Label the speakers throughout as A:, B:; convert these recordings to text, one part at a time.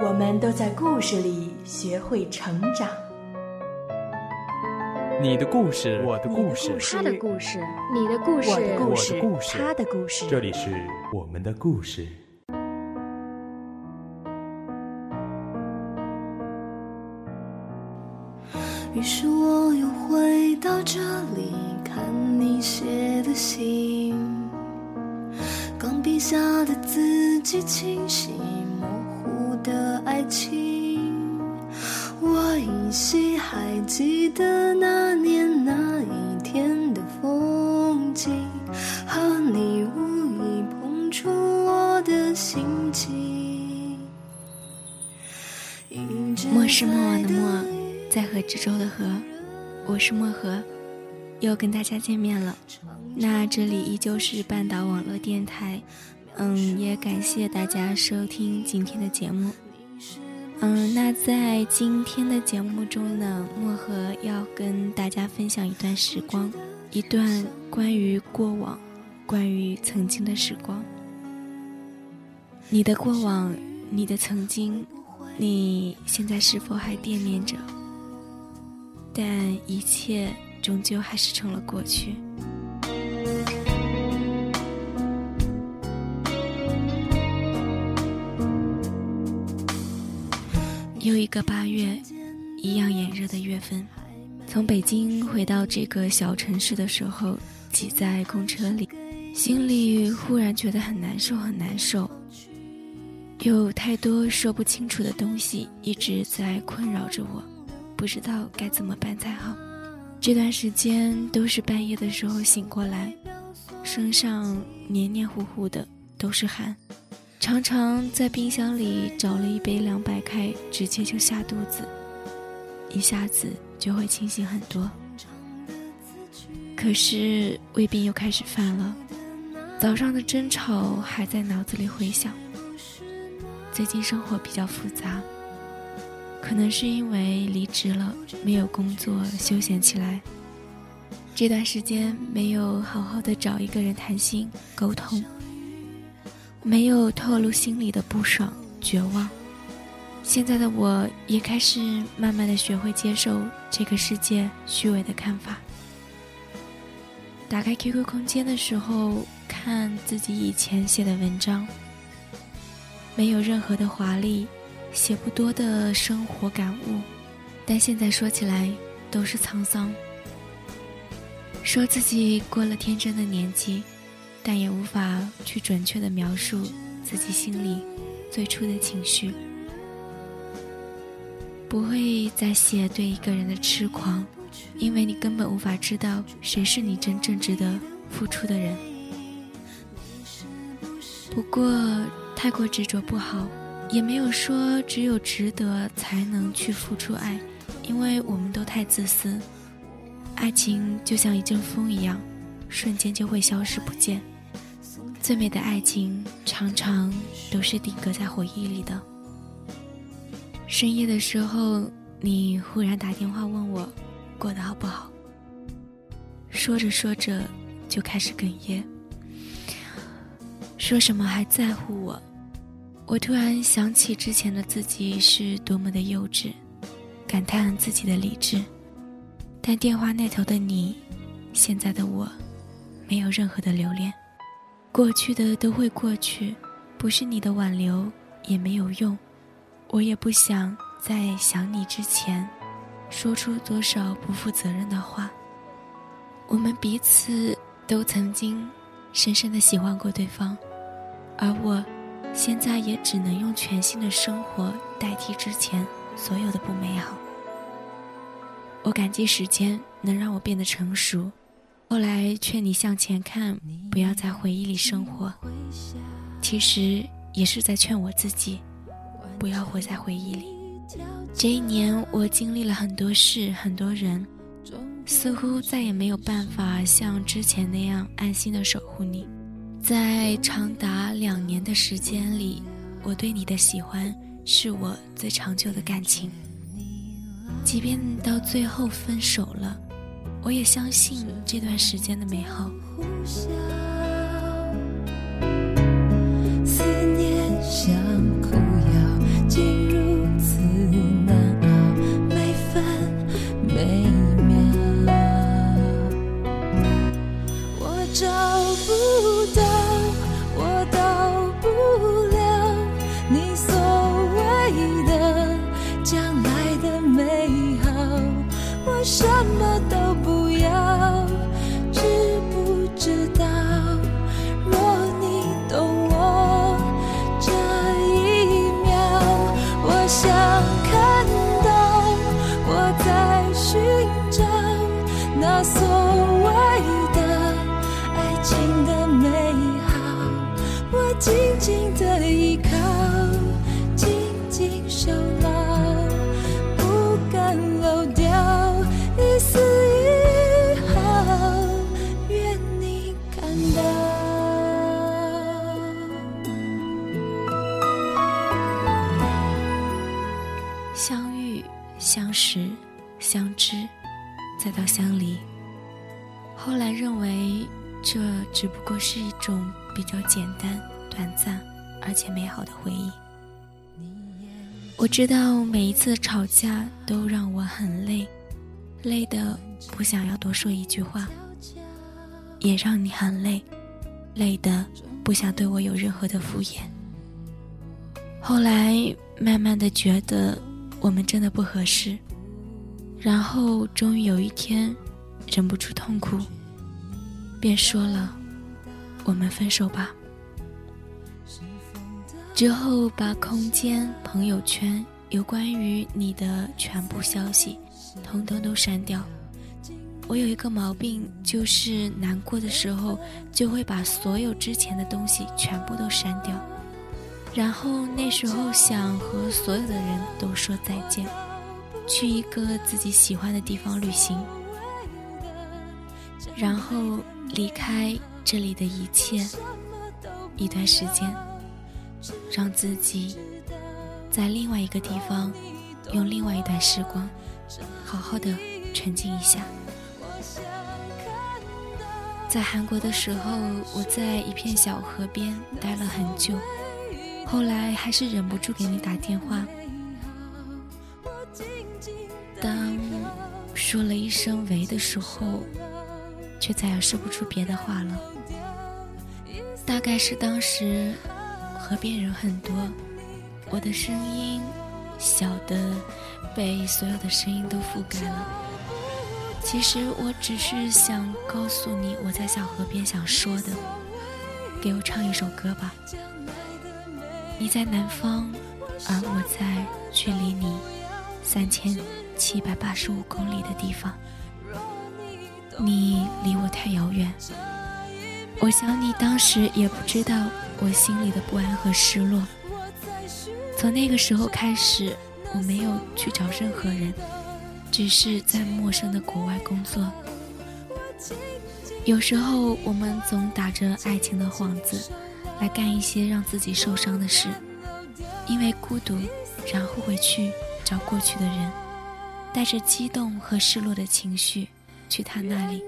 A: 我们都在故事里学会成长。
B: 你的故事，
C: 我的故事，
D: 他的故事，你的故事，
A: 我的故事，
C: 他
A: 的故事。
E: 这里是我们的故事。
F: 于是我又回到这里。看你写的信，钢笔下的字迹清晰，情。我依稀还记得那年那一天的风景，和你无意碰触我的心情。
G: 莫是莫忘的莫，在河之洲的河，我是漠河。又跟大家见面了，那这里依旧是半岛网络电台，嗯，也感谢大家收听今天的节目，嗯，那在今天的节目中呢，漠河要跟大家分享一段时光，一段关于过往，关于曾经的时光。你的过往，你的曾经，你现在是否还惦念着？但一切。终究还是成了过去。又一个八月，一样炎热的月份。从北京回到这个小城市的时候，挤在公车里，心里忽然觉得很难受，很难受。有太多说不清楚的东西一直在困扰着我，不知道该怎么办才好。这段时间都是半夜的时候醒过来，身上黏黏糊糊的都是汗，常常在冰箱里找了一杯凉白开，直接就下肚子，一下子就会清醒很多。可是胃病又开始犯了，早上的争吵还在脑子里回响。最近生活比较复杂。可能是因为离职了，没有工作，休闲起来。这段时间没有好好的找一个人谈心沟通，没有透露心里的不爽、绝望。现在的我也开始慢慢的学会接受这个世界虚伪的看法。打开 QQ 空间的时候，看自己以前写的文章，没有任何的华丽。写不多的生活感悟，但现在说起来都是沧桑。说自己过了天真的年纪，但也无法去准确的描述自己心里最初的情绪。不会再写对一个人的痴狂，因为你根本无法知道谁是你真正值得付出的人。不过太过执着不好。也没有说只有值得才能去付出爱，因为我们都太自私。爱情就像一阵风一样，瞬间就会消失不见。最美的爱情常常都是定格在回忆里的。深夜的时候，你忽然打电话问我过得好不好，说着说着就开始哽咽，说什么还在乎我。我突然想起之前的自己是多么的幼稚，感叹自己的理智。但电话那头的你，现在的我，没有任何的留恋。过去的都会过去，不是你的挽留也没有用。我也不想在想你之前，说出多少不负责任的话。我们彼此都曾经深深的喜欢过对方，而我。现在也只能用全新的生活代替之前所有的不美好。我感激时间能让我变得成熟，后来劝你向前看，不要在回忆里生活。其实也是在劝我自己，不要活在回忆里。这一年，我经历了很多事，很多人，似乎再也没有办法像之前那样安心的守护你。在长达两年的时间里，我对你的喜欢是我最长久的感情。即便到最后分手了，我也相信这段时间的美好。
F: 这
G: 只不过是一种比较简单、短暂而且美好的回忆。我知道每一次吵架都让我很累，累的不想要多说一句话，也让你很累，累的不想对我有任何的敷衍。后来慢慢的觉得我们真的不合适，然后终于有一天忍不住痛哭，便说了：“我们分手吧。”之后把空间、朋友圈有关于你的全部消息，通通都删掉。我有一个毛病，就是难过的时候就会把所有之前的东西全部都删掉，然后那时候想和所有的人都说再见，去一个自己喜欢的地方旅行，然后离开这里的一切一段时间。让自己在另外一个地方，用另外一段时光，好好的沉浸一下。在韩国的时候，我在一片小河边待了很久，后来还是忍不住给你打电话。当说了一声“喂”的时候，却再也说不出别的话了。大概是当时。河边人很多，我的声音小的被所有的声音都覆盖了。其实我只是想告诉你我在小河边想说的，给我唱一首歌吧。你在南方，而我在距离你三千七百八十五公里的地方。你离我太遥远，我想你当时也不知道。我心里的不安和失落，从那个时候开始，我没有去找任何人，只是在陌生的国外工作。有时候，我们总打着爱情的幌子，来干一些让自己受伤的事，因为孤独，然后回去找过去的人，带着激动和失落的情绪，去他那里，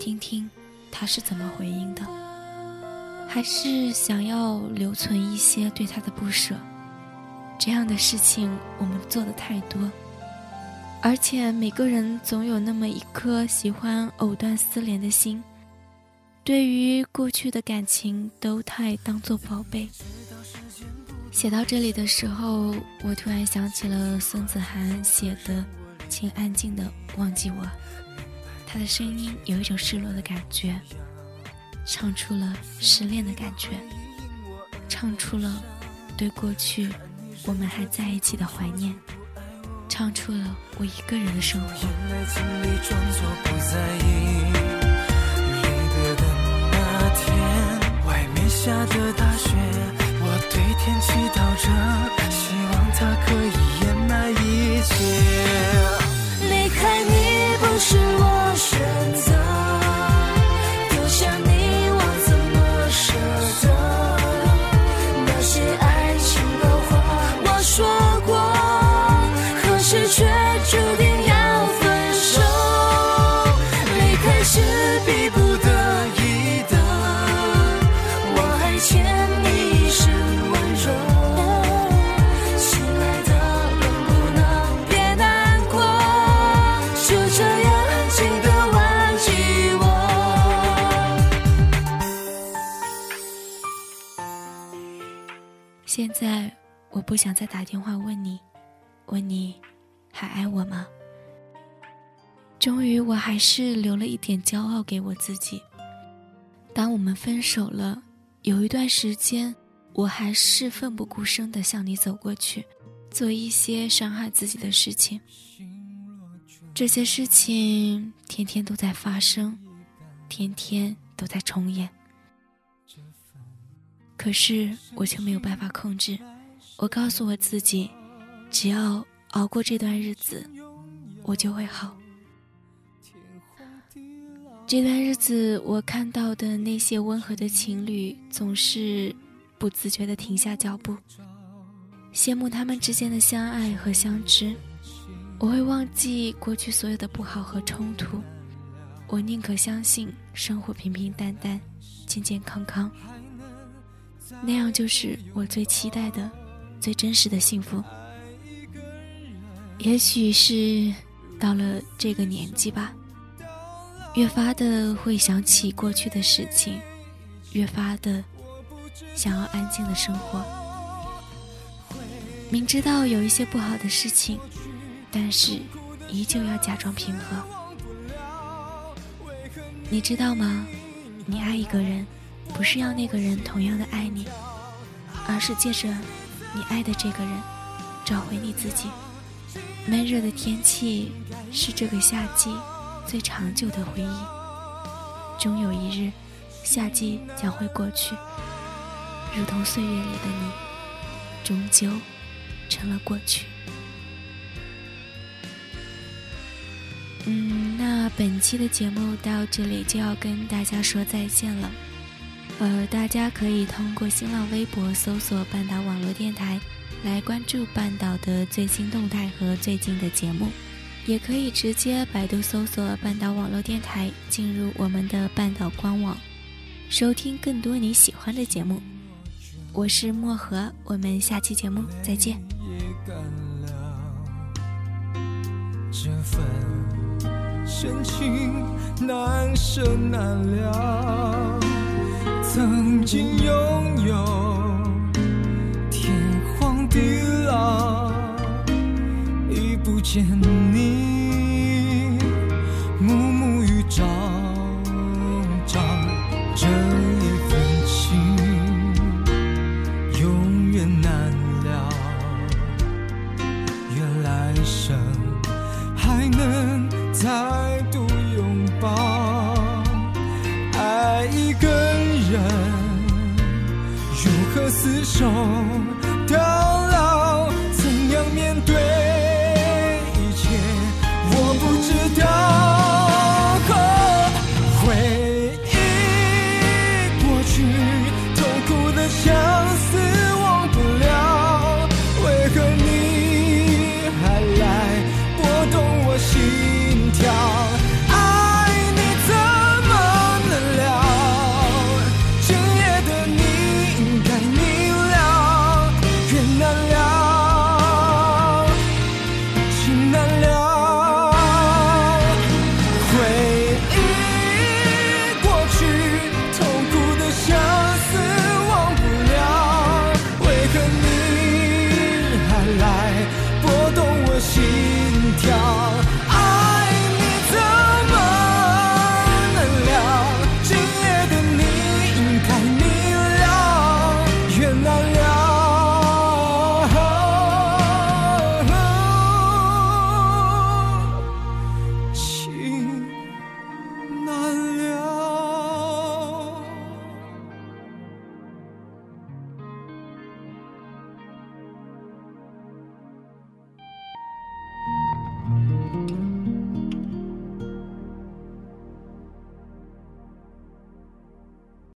G: 听听他是怎么回应的。还是想要留存一些对他的不舍，这样的事情我们做的太多，而且每个人总有那么一颗喜欢藕断丝连的心，对于过去的感情都太当做宝贝。写到这里的时候，我突然想起了孙子涵写的“请安静的忘记我”，他的声音有一种失落的感觉。唱出了失恋的感觉，唱出了对过去我们还在一起的怀念，唱出了我一个人的生活。
C: 外面下着大雪，
G: 现在我不想再打电话问你，问你还爱我吗？终于，我还是留了一点骄傲给我自己。当我们分手了，有一段时间，我还是奋不顾身地向你走过去，做一些伤害自己的事情。这些事情天天都在发生，天天都在重演。可是我却没有办法控制。我告诉我自己，只要熬过这段日子，我就会好。这段日子，我看到的那些温和的情侣，总是不自觉地停下脚步，羡慕他们之间的相爱和相知。我会忘记过去所有的不好和冲突，我宁可相信生活平平淡淡，健健康康。那样就是我最期待的、最真实的幸福。也许是到了这个年纪吧，越发的会想起过去的事情，越发的想要安静的生活。明知道有一些不好的事情，但是依旧要假装平和。你知道吗？你爱一个人。不是要那个人同样的爱你，而是借着你爱的这个人，找回你自己。闷热的天气是这个夏季最长久的回忆。终有一日，夏季将会过去，如同岁月里的你，终究成了过去。嗯，那本期的节目到这里就要跟大家说再见了。呃，大家可以通过新浪微博搜索“半岛网络电台”来关注半岛的最新动态和最近的节目，也可以直接百度搜索“半岛网络电台”进入我们的半岛官网，收听更多你喜欢的节目。我是漠河，我们下期节目再见。
C: 这份深情难舍难了。曾经拥有天荒地老，不见你，